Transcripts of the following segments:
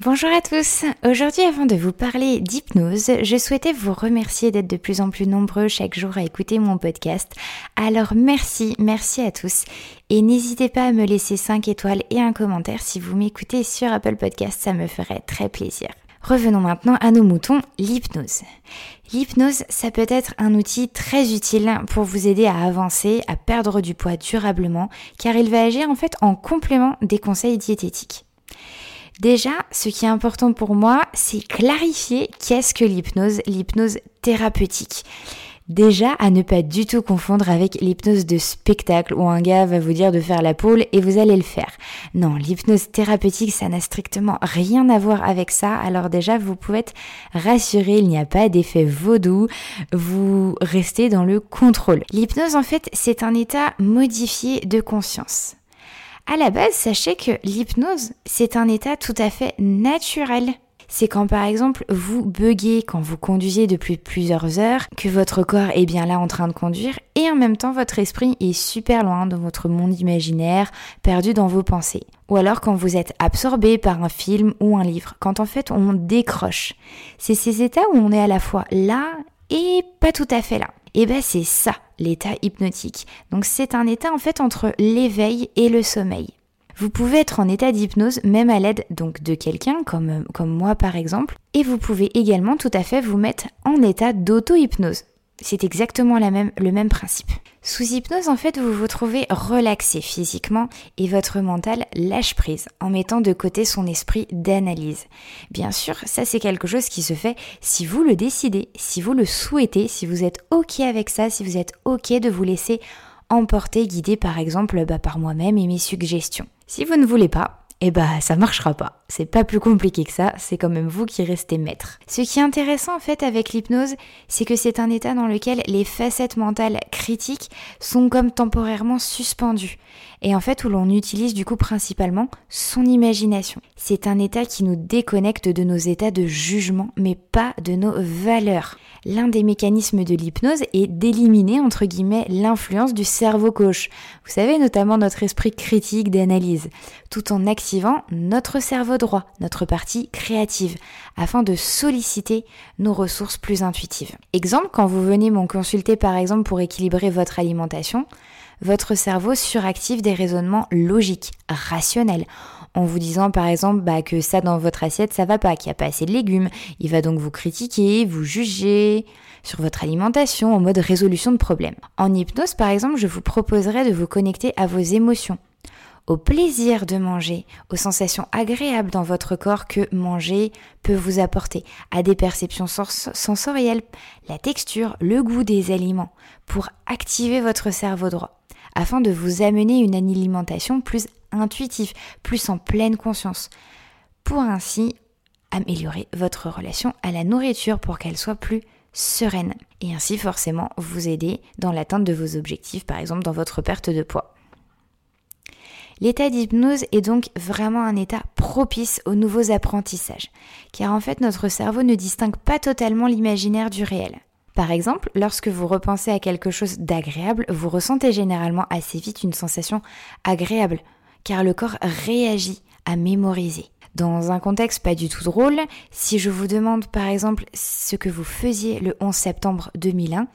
Bonjour à tous. Aujourd'hui, avant de vous parler d'hypnose, je souhaitais vous remercier d'être de plus en plus nombreux chaque jour à écouter mon podcast. Alors merci, merci à tous. Et n'hésitez pas à me laisser 5 étoiles et un commentaire si vous m'écoutez sur Apple Podcast, ça me ferait très plaisir. Revenons maintenant à nos moutons, l'hypnose. L'hypnose, ça peut être un outil très utile pour vous aider à avancer, à perdre du poids durablement, car il va agir en fait en complément des conseils diététiques. Déjà, ce qui est important pour moi, c'est clarifier qu'est-ce que l'hypnose, l'hypnose thérapeutique. Déjà, à ne pas du tout confondre avec l'hypnose de spectacle où un gars va vous dire de faire la poule et vous allez le faire. Non, l'hypnose thérapeutique, ça n'a strictement rien à voir avec ça. Alors déjà, vous pouvez être rassuré, il n'y a pas d'effet vaudou. Vous restez dans le contrôle. L'hypnose, en fait, c'est un état modifié de conscience. À la base, sachez que l'hypnose, c'est un état tout à fait naturel. C'est quand par exemple vous buguez quand vous conduisez depuis plusieurs heures, que votre corps est bien là en train de conduire et en même temps votre esprit est super loin dans votre monde imaginaire, perdu dans vos pensées. Ou alors quand vous êtes absorbé par un film ou un livre, quand en fait on décroche. C'est ces états où on est à la fois là et pas tout à fait là. Et ben c'est ça l'état hypnotique. Donc c'est un état en fait entre l'éveil et le sommeil. Vous pouvez être en état d'hypnose même à l'aide donc de quelqu'un comme, moi par exemple et vous pouvez également tout à fait vous mettre en état d'auto-hypnose. C'est exactement le même principe. Sous hypnose, en fait, vous vous trouvez relaxé physiquement et votre mental lâche prise en mettant de côté son esprit d'analyse. Bien sûr, ça c'est quelque chose qui se fait si vous le décidez, si vous le souhaitez, si vous êtes OK avec ça, si vous êtes OK de vous laisser emporter, guider par exemple bah, par moi-même et mes suggestions. Si vous ne voulez pas, eh bah ça marchera pas. C'est pas plus compliqué que ça, c'est quand même vous qui restez maître. Ce qui est intéressant en fait avec l'hypnose, c'est que c'est un état dans lequel les facettes mentales critiques sont comme temporairement suspendues. Et en fait où l'on utilise du coup principalement son imagination. C'est un état qui nous déconnecte de nos états de jugement, mais pas de nos valeurs. L'un des mécanismes de l'hypnose est d'éliminer entre guillemets l'influence du cerveau gauche. Vous savez notamment notre esprit critique d'analyse, tout en notre cerveau droit, notre partie créative, afin de solliciter nos ressources plus intuitives. Exemple, quand vous venez m'en consulter par exemple pour équilibrer votre alimentation, votre cerveau suractive des raisonnements logiques, rationnels, en vous disant par exemple bah, que ça dans votre assiette ça va pas, qu'il n'y a pas assez de légumes. Il va donc vous critiquer, vous juger sur votre alimentation en mode résolution de problèmes. En hypnose par exemple, je vous proposerais de vous connecter à vos émotions au plaisir de manger, aux sensations agréables dans votre corps que manger peut vous apporter, à des perceptions sensorielles, la texture, le goût des aliments, pour activer votre cerveau droit, afin de vous amener une alimentation plus intuitive, plus en pleine conscience, pour ainsi améliorer votre relation à la nourriture pour qu'elle soit plus sereine et ainsi forcément vous aider dans l'atteinte de vos objectifs, par exemple dans votre perte de poids. L'état d'hypnose est donc vraiment un état propice aux nouveaux apprentissages, car en fait notre cerveau ne distingue pas totalement l'imaginaire du réel. Par exemple, lorsque vous repensez à quelque chose d'agréable, vous ressentez généralement assez vite une sensation agréable, car le corps réagit à mémoriser. Dans un contexte pas du tout drôle, si je vous demande par exemple ce que vous faisiez le 11 septembre 2001,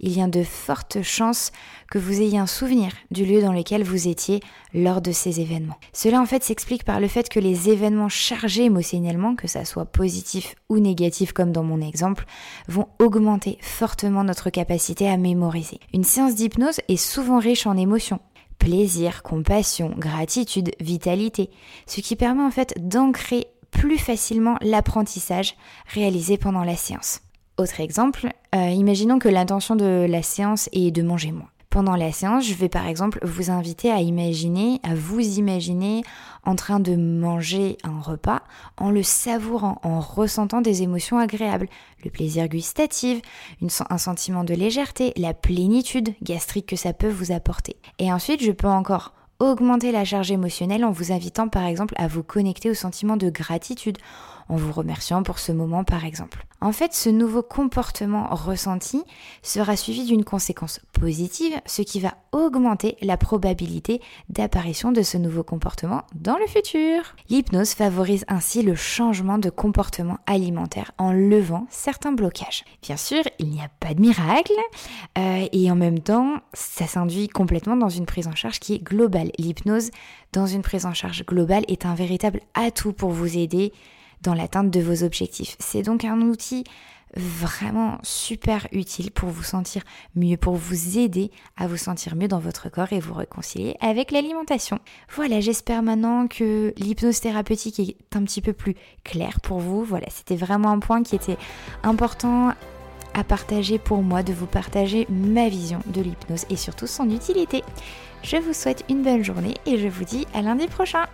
il y a de fortes chances que vous ayez un souvenir du lieu dans lequel vous étiez lors de ces événements. Cela en fait s'explique par le fait que les événements chargés émotionnellement, que ça soit positif ou négatif comme dans mon exemple, vont augmenter fortement notre capacité à mémoriser. Une séance d'hypnose est souvent riche en émotions, plaisir, compassion, gratitude, vitalité, ce qui permet en fait d'ancrer plus facilement l'apprentissage réalisé pendant la séance. Autre exemple, euh, imaginons que l'intention de la séance est de manger moins. Pendant la séance, je vais par exemple vous inviter à imaginer, à vous imaginer en train de manger un repas en le savourant, en ressentant des émotions agréables, le plaisir gustatif, un sentiment de légèreté, la plénitude gastrique que ça peut vous apporter. Et ensuite, je peux encore augmenter la charge émotionnelle en vous invitant par exemple à vous connecter au sentiment de gratitude, en vous remerciant pour ce moment par exemple. En fait, ce nouveau comportement ressenti sera suivi d'une conséquence positive, ce qui va augmenter la probabilité d'apparition de ce nouveau comportement dans le futur. L'hypnose favorise ainsi le changement de comportement alimentaire en levant certains blocages. Bien sûr, il n'y a pas de miracle euh, et en même temps, ça s'induit complètement dans une prise en charge qui est globale. L'hypnose dans une prise en charge globale est un véritable atout pour vous aider dans l'atteinte de vos objectifs. C'est donc un outil vraiment super utile pour vous sentir mieux, pour vous aider à vous sentir mieux dans votre corps et vous réconcilier avec l'alimentation. Voilà, j'espère maintenant que l'hypnose thérapeutique est un petit peu plus claire pour vous. Voilà, c'était vraiment un point qui était important à partager pour moi, de vous partager ma vision de l'hypnose et surtout son utilité. Je vous souhaite une bonne journée et je vous dis à lundi prochain.